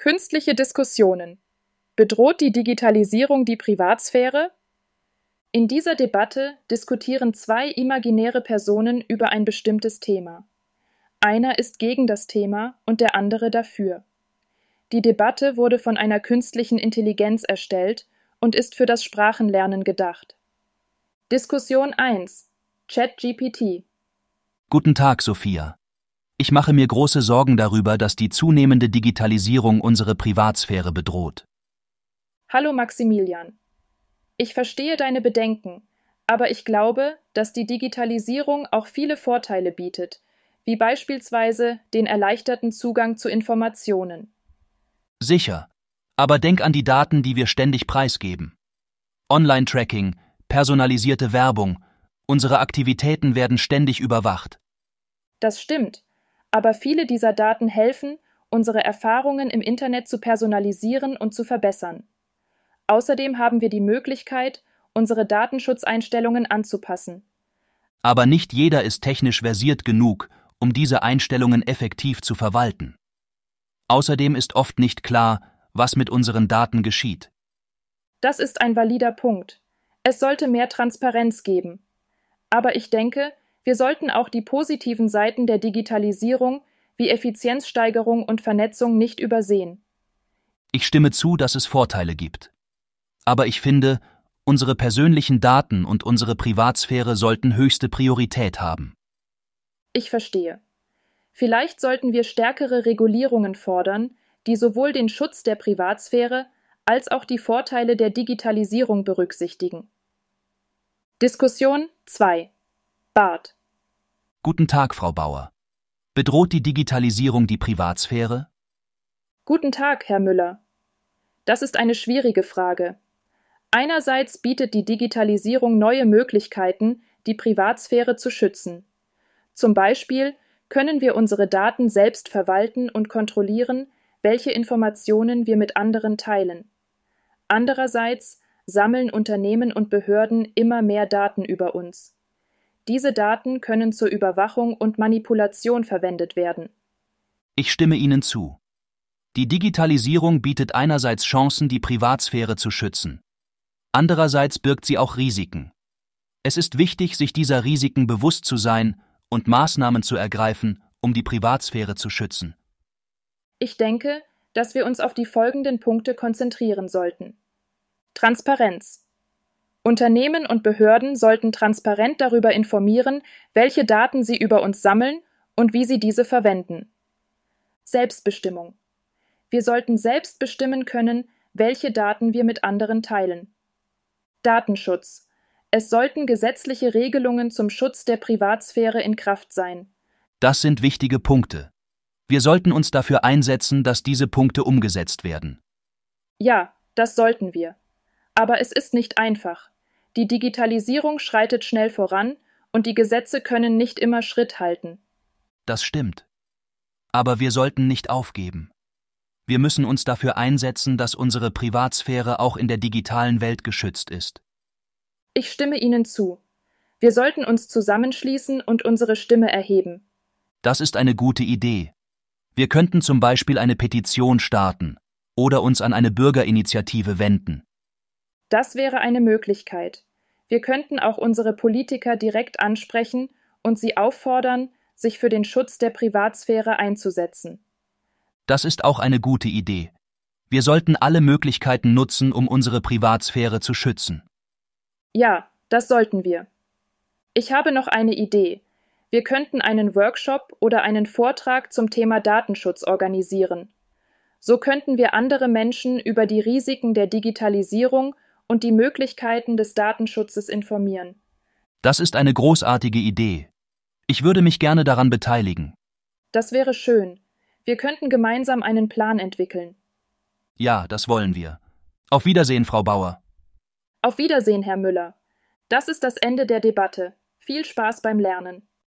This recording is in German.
Künstliche Diskussionen. Bedroht die Digitalisierung die Privatsphäre? In dieser Debatte diskutieren zwei imaginäre Personen über ein bestimmtes Thema. Einer ist gegen das Thema und der andere dafür. Die Debatte wurde von einer künstlichen Intelligenz erstellt und ist für das Sprachenlernen gedacht. Diskussion 1 ChatGPT Guten Tag, Sophia. Ich mache mir große Sorgen darüber, dass die zunehmende Digitalisierung unsere Privatsphäre bedroht. Hallo Maximilian. Ich verstehe deine Bedenken, aber ich glaube, dass die Digitalisierung auch viele Vorteile bietet, wie beispielsweise den erleichterten Zugang zu Informationen. Sicher. Aber denk an die Daten, die wir ständig preisgeben. Online-Tracking, personalisierte Werbung, unsere Aktivitäten werden ständig überwacht. Das stimmt, aber viele dieser Daten helfen, unsere Erfahrungen im Internet zu personalisieren und zu verbessern. Außerdem haben wir die Möglichkeit, unsere Datenschutzeinstellungen anzupassen. Aber nicht jeder ist technisch versiert genug, um diese Einstellungen effektiv zu verwalten. Außerdem ist oft nicht klar, was mit unseren Daten geschieht. Das ist ein valider Punkt. Es sollte mehr Transparenz geben. Aber ich denke, wir sollten auch die positiven Seiten der Digitalisierung wie Effizienzsteigerung und Vernetzung nicht übersehen. Ich stimme zu, dass es Vorteile gibt. Aber ich finde, unsere persönlichen Daten und unsere Privatsphäre sollten höchste Priorität haben. Ich verstehe. Vielleicht sollten wir stärkere Regulierungen fordern, die sowohl den Schutz der Privatsphäre als auch die Vorteile der Digitalisierung berücksichtigen. Diskussion 2 Bart. Guten Tag, Frau Bauer. Bedroht die Digitalisierung die Privatsphäre? Guten Tag, Herr Müller. Das ist eine schwierige Frage. Einerseits bietet die Digitalisierung neue Möglichkeiten, die Privatsphäre zu schützen. Zum Beispiel können wir unsere Daten selbst verwalten und kontrollieren, welche Informationen wir mit anderen teilen. Andererseits sammeln Unternehmen und Behörden immer mehr Daten über uns. Diese Daten können zur Überwachung und Manipulation verwendet werden. Ich stimme Ihnen zu. Die Digitalisierung bietet einerseits Chancen, die Privatsphäre zu schützen. Andererseits birgt sie auch Risiken. Es ist wichtig, sich dieser Risiken bewusst zu sein und Maßnahmen zu ergreifen, um die Privatsphäre zu schützen. Ich denke, dass wir uns auf die folgenden Punkte konzentrieren sollten. Transparenz. Unternehmen und Behörden sollten transparent darüber informieren, welche Daten sie über uns sammeln und wie sie diese verwenden. Selbstbestimmung. Wir sollten selbst bestimmen können, welche Daten wir mit anderen teilen. Datenschutz. Es sollten gesetzliche Regelungen zum Schutz der Privatsphäre in Kraft sein. Das sind wichtige Punkte. Wir sollten uns dafür einsetzen, dass diese Punkte umgesetzt werden. Ja, das sollten wir. Aber es ist nicht einfach. Die Digitalisierung schreitet schnell voran und die Gesetze können nicht immer Schritt halten. Das stimmt. Aber wir sollten nicht aufgeben. Wir müssen uns dafür einsetzen, dass unsere Privatsphäre auch in der digitalen Welt geschützt ist. Ich stimme Ihnen zu. Wir sollten uns zusammenschließen und unsere Stimme erheben. Das ist eine gute Idee. Wir könnten zum Beispiel eine Petition starten oder uns an eine Bürgerinitiative wenden. Das wäre eine Möglichkeit. Wir könnten auch unsere Politiker direkt ansprechen und sie auffordern, sich für den Schutz der Privatsphäre einzusetzen. Das ist auch eine gute Idee. Wir sollten alle Möglichkeiten nutzen, um unsere Privatsphäre zu schützen. Ja, das sollten wir. Ich habe noch eine Idee. Wir könnten einen Workshop oder einen Vortrag zum Thema Datenschutz organisieren. So könnten wir andere Menschen über die Risiken der Digitalisierung und die Möglichkeiten des Datenschutzes informieren. Das ist eine großartige Idee. Ich würde mich gerne daran beteiligen. Das wäre schön. Wir könnten gemeinsam einen Plan entwickeln. Ja, das wollen wir. Auf Wiedersehen, Frau Bauer. Auf Wiedersehen, Herr Müller. Das ist das Ende der Debatte. Viel Spaß beim Lernen.